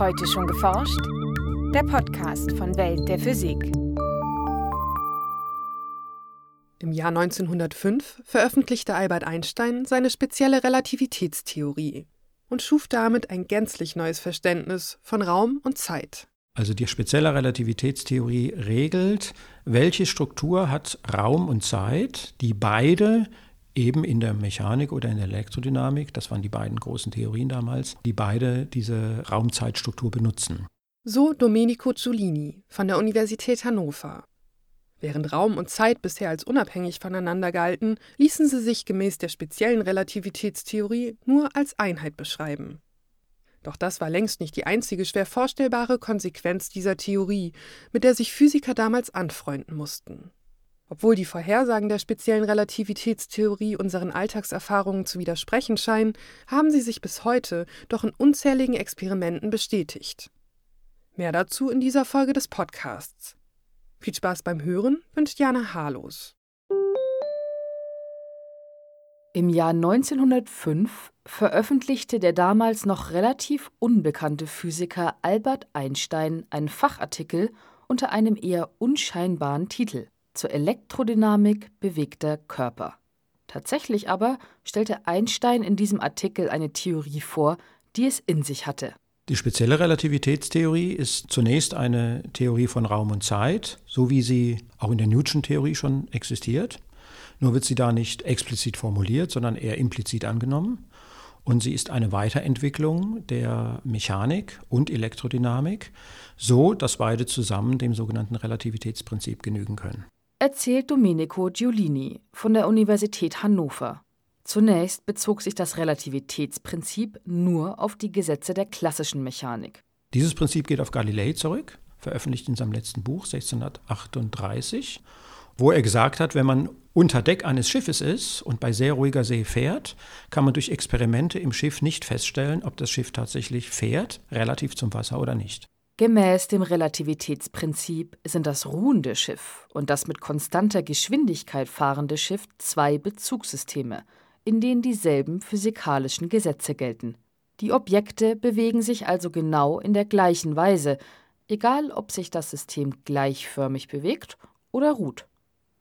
Heute schon geforscht? Der Podcast von Welt der Physik. Im Jahr 1905 veröffentlichte Albert Einstein seine spezielle Relativitätstheorie und schuf damit ein gänzlich neues Verständnis von Raum und Zeit. Also die spezielle Relativitätstheorie regelt, welche Struktur hat Raum und Zeit, die beide eben in der Mechanik oder in der Elektrodynamik, das waren die beiden großen Theorien damals, die beide diese Raumzeitstruktur benutzen. So Domenico Giulini von der Universität Hannover. Während Raum und Zeit bisher als unabhängig voneinander galten, ließen sie sich gemäß der speziellen Relativitätstheorie nur als Einheit beschreiben. Doch das war längst nicht die einzige schwer vorstellbare Konsequenz dieser Theorie, mit der sich Physiker damals anfreunden mussten. Obwohl die Vorhersagen der speziellen Relativitätstheorie unseren Alltagserfahrungen zu widersprechen scheinen, haben sie sich bis heute doch in unzähligen Experimenten bestätigt. Mehr dazu in dieser Folge des Podcasts. Viel Spaß beim Hören wünscht Jana Harlos. Im Jahr 1905 veröffentlichte der damals noch relativ unbekannte Physiker Albert Einstein einen Fachartikel unter einem eher unscheinbaren Titel zur Elektrodynamik bewegter Körper. Tatsächlich aber stellte Einstein in diesem Artikel eine Theorie vor, die es in sich hatte. Die spezielle Relativitätstheorie ist zunächst eine Theorie von Raum und Zeit, so wie sie auch in der Newtonschen Theorie schon existiert. Nur wird sie da nicht explizit formuliert, sondern eher implizit angenommen. Und sie ist eine Weiterentwicklung der Mechanik und Elektrodynamik, so dass beide zusammen dem sogenannten Relativitätsprinzip genügen können erzählt Domenico Giulini von der Universität Hannover. Zunächst bezog sich das Relativitätsprinzip nur auf die Gesetze der klassischen Mechanik. Dieses Prinzip geht auf Galilei zurück, veröffentlicht in seinem letzten Buch 1638, wo er gesagt hat, wenn man unter Deck eines Schiffes ist und bei sehr ruhiger See fährt, kann man durch Experimente im Schiff nicht feststellen, ob das Schiff tatsächlich fährt, relativ zum Wasser oder nicht. Gemäß dem Relativitätsprinzip sind das ruhende Schiff und das mit konstanter Geschwindigkeit fahrende Schiff zwei Bezugssysteme, in denen dieselben physikalischen Gesetze gelten. Die Objekte bewegen sich also genau in der gleichen Weise, egal ob sich das System gleichförmig bewegt oder ruht.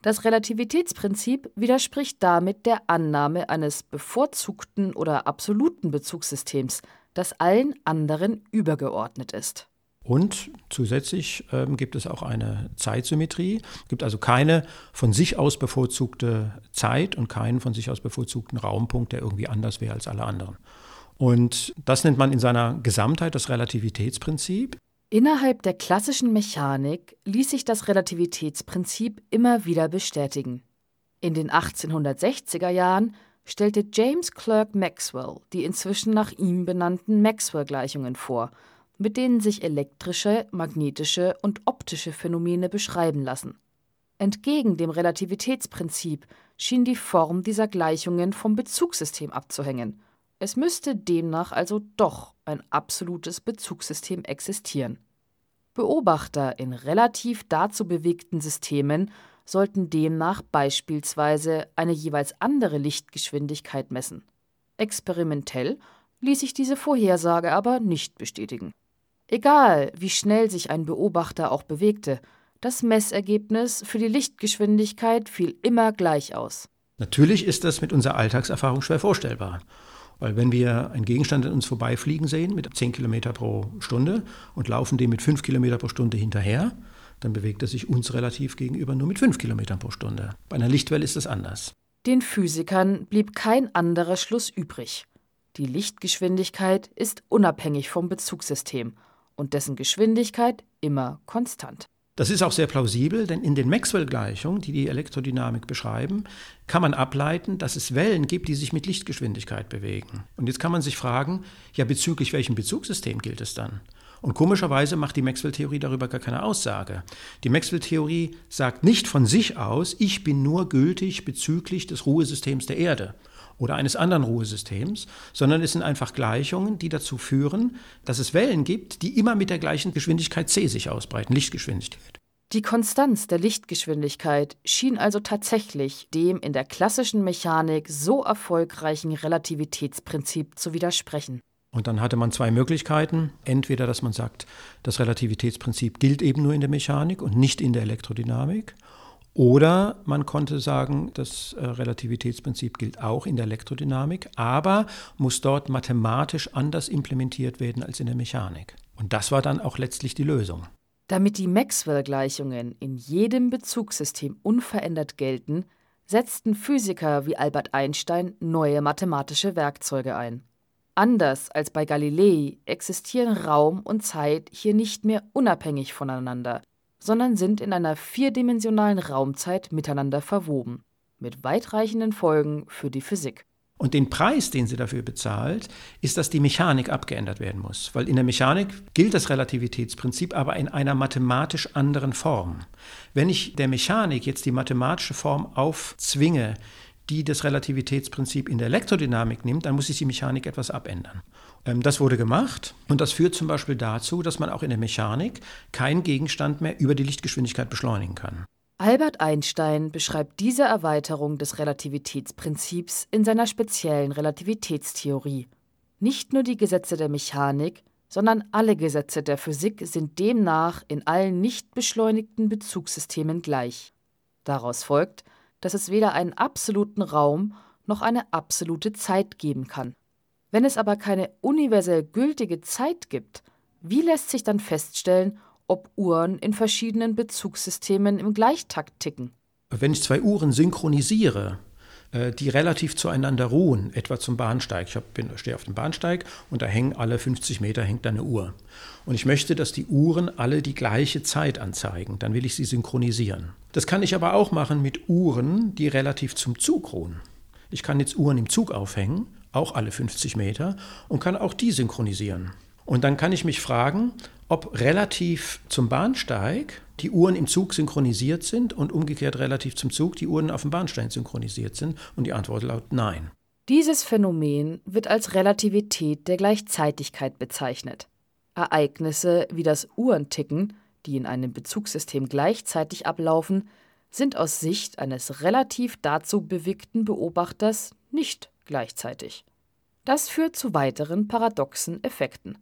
Das Relativitätsprinzip widerspricht damit der Annahme eines bevorzugten oder absoluten Bezugssystems, das allen anderen übergeordnet ist. Und zusätzlich ähm, gibt es auch eine Zeitsymmetrie. Es gibt also keine von sich aus bevorzugte Zeit und keinen von sich aus bevorzugten Raumpunkt, der irgendwie anders wäre als alle anderen. Und das nennt man in seiner Gesamtheit das Relativitätsprinzip. Innerhalb der klassischen Mechanik ließ sich das Relativitätsprinzip immer wieder bestätigen. In den 1860er Jahren stellte James Clerk Maxwell die inzwischen nach ihm benannten Maxwell-Gleichungen vor – mit denen sich elektrische, magnetische und optische Phänomene beschreiben lassen. Entgegen dem Relativitätsprinzip schien die Form dieser Gleichungen vom Bezugssystem abzuhängen. Es müsste demnach also doch ein absolutes Bezugssystem existieren. Beobachter in relativ dazu bewegten Systemen sollten demnach beispielsweise eine jeweils andere Lichtgeschwindigkeit messen. Experimentell ließ sich diese Vorhersage aber nicht bestätigen. Egal, wie schnell sich ein Beobachter auch bewegte, das Messergebnis für die Lichtgeschwindigkeit fiel immer gleich aus. Natürlich ist das mit unserer Alltagserfahrung schwer vorstellbar. Weil wenn wir einen Gegenstand an uns vorbeifliegen sehen mit 10 Kilometer pro Stunde und laufen dem mit 5 Kilometer pro Stunde hinterher, dann bewegt er sich uns relativ gegenüber nur mit 5 Kilometern pro Stunde. Bei einer Lichtwelle ist das anders. Den Physikern blieb kein anderer Schluss übrig. Die Lichtgeschwindigkeit ist unabhängig vom Bezugssystem und dessen Geschwindigkeit immer konstant. Das ist auch sehr plausibel, denn in den Maxwell-Gleichungen, die die Elektrodynamik beschreiben, kann man ableiten, dass es Wellen gibt, die sich mit Lichtgeschwindigkeit bewegen. Und jetzt kann man sich fragen, ja, bezüglich welchem Bezugssystem gilt es dann? Und komischerweise macht die Maxwell-Theorie darüber gar keine Aussage. Die Maxwell-Theorie sagt nicht von sich aus, ich bin nur gültig bezüglich des Ruhesystems der Erde oder eines anderen Ruhesystems, sondern es sind einfach Gleichungen, die dazu führen, dass es Wellen gibt, die immer mit der gleichen Geschwindigkeit c sich ausbreiten, Lichtgeschwindigkeit. Die Konstanz der Lichtgeschwindigkeit schien also tatsächlich dem in der klassischen Mechanik so erfolgreichen Relativitätsprinzip zu widersprechen. Und dann hatte man zwei Möglichkeiten. Entweder, dass man sagt, das Relativitätsprinzip gilt eben nur in der Mechanik und nicht in der Elektrodynamik. Oder man konnte sagen, das äh, Relativitätsprinzip gilt auch in der Elektrodynamik, aber muss dort mathematisch anders implementiert werden als in der Mechanik. Und das war dann auch letztlich die Lösung. Damit die Maxwell-Gleichungen in jedem Bezugssystem unverändert gelten, setzten Physiker wie Albert Einstein neue mathematische Werkzeuge ein. Anders als bei Galilei existieren Raum und Zeit hier nicht mehr unabhängig voneinander, sondern sind in einer vierdimensionalen Raumzeit miteinander verwoben, mit weitreichenden Folgen für die Physik. Und den Preis, den sie dafür bezahlt, ist, dass die Mechanik abgeändert werden muss. Weil in der Mechanik gilt das Relativitätsprinzip, aber in einer mathematisch anderen Form. Wenn ich der Mechanik jetzt die mathematische Form aufzwinge, die das Relativitätsprinzip in der Elektrodynamik nimmt, dann muss sich die Mechanik etwas abändern. Ähm, das wurde gemacht und das führt zum Beispiel dazu, dass man auch in der Mechanik keinen Gegenstand mehr über die Lichtgeschwindigkeit beschleunigen kann. Albert Einstein beschreibt diese Erweiterung des Relativitätsprinzips in seiner speziellen Relativitätstheorie. Nicht nur die Gesetze der Mechanik, sondern alle Gesetze der Physik sind demnach in allen nicht beschleunigten Bezugssystemen gleich. Daraus folgt, dass es weder einen absoluten Raum noch eine absolute Zeit geben kann. Wenn es aber keine universell gültige Zeit gibt, wie lässt sich dann feststellen, ob Uhren in verschiedenen Bezugssystemen im Gleichtakt ticken? Wenn ich zwei Uhren synchronisiere, die relativ zueinander ruhen, etwa zum Bahnsteig. Ich bin, stehe auf dem Bahnsteig und da hängen alle 50 Meter hängt eine Uhr. Und ich möchte, dass die Uhren alle die gleiche Zeit anzeigen. Dann will ich sie synchronisieren. Das kann ich aber auch machen mit Uhren, die relativ zum Zug ruhen. Ich kann jetzt Uhren im Zug aufhängen, auch alle 50 Meter, und kann auch die synchronisieren. Und dann kann ich mich fragen, ob relativ zum Bahnsteig die Uhren im Zug synchronisiert sind und umgekehrt relativ zum Zug die Uhren auf dem Bahnsteig synchronisiert sind. Und die Antwort lautet nein. Dieses Phänomen wird als Relativität der Gleichzeitigkeit bezeichnet. Ereignisse wie das Uhrenticken, die in einem Bezugssystem gleichzeitig ablaufen, sind aus Sicht eines relativ dazu bewegten Beobachters nicht gleichzeitig. Das führt zu weiteren paradoxen Effekten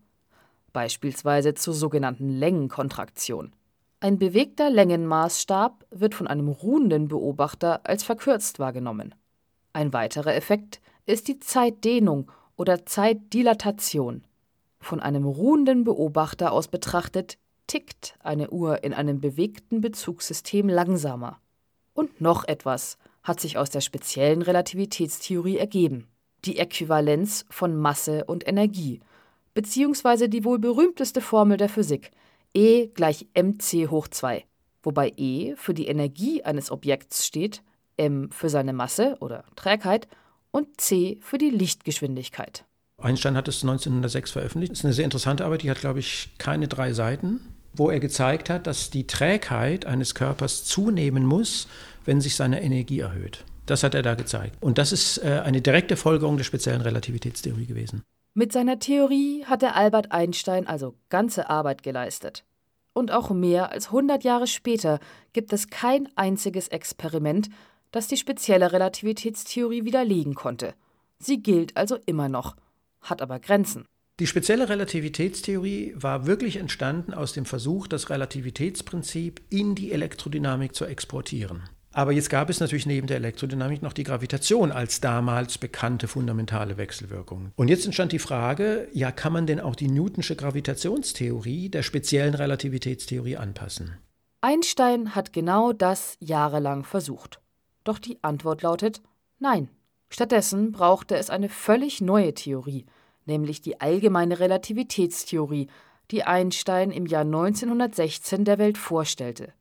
beispielsweise zur sogenannten Längenkontraktion. Ein bewegter Längenmaßstab wird von einem ruhenden Beobachter als verkürzt wahrgenommen. Ein weiterer Effekt ist die Zeitdehnung oder Zeitdilatation. Von einem ruhenden Beobachter aus betrachtet tickt eine Uhr in einem bewegten Bezugssystem langsamer. Und noch etwas hat sich aus der speziellen Relativitätstheorie ergeben: die Äquivalenz von Masse und Energie beziehungsweise die wohl berühmteste Formel der Physik, E gleich mc hoch 2, wobei E für die Energie eines Objekts steht, m für seine Masse oder Trägheit und c für die Lichtgeschwindigkeit. Einstein hat es 1906 veröffentlicht. Das ist eine sehr interessante Arbeit, die hat, glaube ich, keine drei Seiten, wo er gezeigt hat, dass die Trägheit eines Körpers zunehmen muss, wenn sich seine Energie erhöht. Das hat er da gezeigt. Und das ist äh, eine direkte Folgerung der speziellen Relativitätstheorie gewesen. Mit seiner Theorie hat der Albert Einstein also ganze Arbeit geleistet. Und auch mehr als 100 Jahre später gibt es kein einziges Experiment, das die spezielle Relativitätstheorie widerlegen konnte. Sie gilt also immer noch, hat aber Grenzen. Die spezielle Relativitätstheorie war wirklich entstanden aus dem Versuch, das Relativitätsprinzip in die Elektrodynamik zu exportieren. Aber jetzt gab es natürlich neben der Elektrodynamik noch die Gravitation als damals bekannte fundamentale Wechselwirkung. Und jetzt entstand die Frage, ja, kann man denn auch die Newtonsche Gravitationstheorie der speziellen Relativitätstheorie anpassen? Einstein hat genau das jahrelang versucht. Doch die Antwort lautet nein. Stattdessen brauchte es eine völlig neue Theorie, nämlich die allgemeine Relativitätstheorie, die Einstein im Jahr 1916 der Welt vorstellte.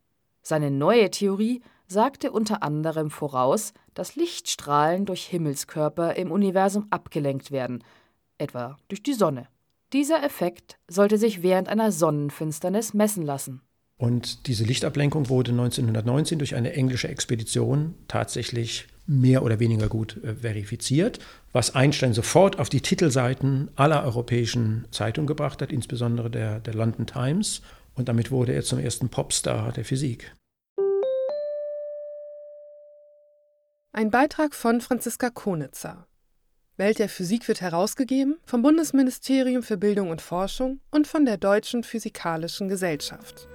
Seine neue Theorie sagte unter anderem voraus, dass Lichtstrahlen durch Himmelskörper im Universum abgelenkt werden, etwa durch die Sonne. Dieser Effekt sollte sich während einer Sonnenfinsternis messen lassen. Und diese Lichtablenkung wurde 1919 durch eine englische Expedition tatsächlich mehr oder weniger gut äh, verifiziert, was Einstein sofort auf die Titelseiten aller europäischen Zeitungen gebracht hat, insbesondere der, der London Times. Und damit wurde er zum ersten Popstar der Physik. Ein Beitrag von Franziska Konitzer. Welt der Physik wird herausgegeben vom Bundesministerium für Bildung und Forschung und von der Deutschen Physikalischen Gesellschaft.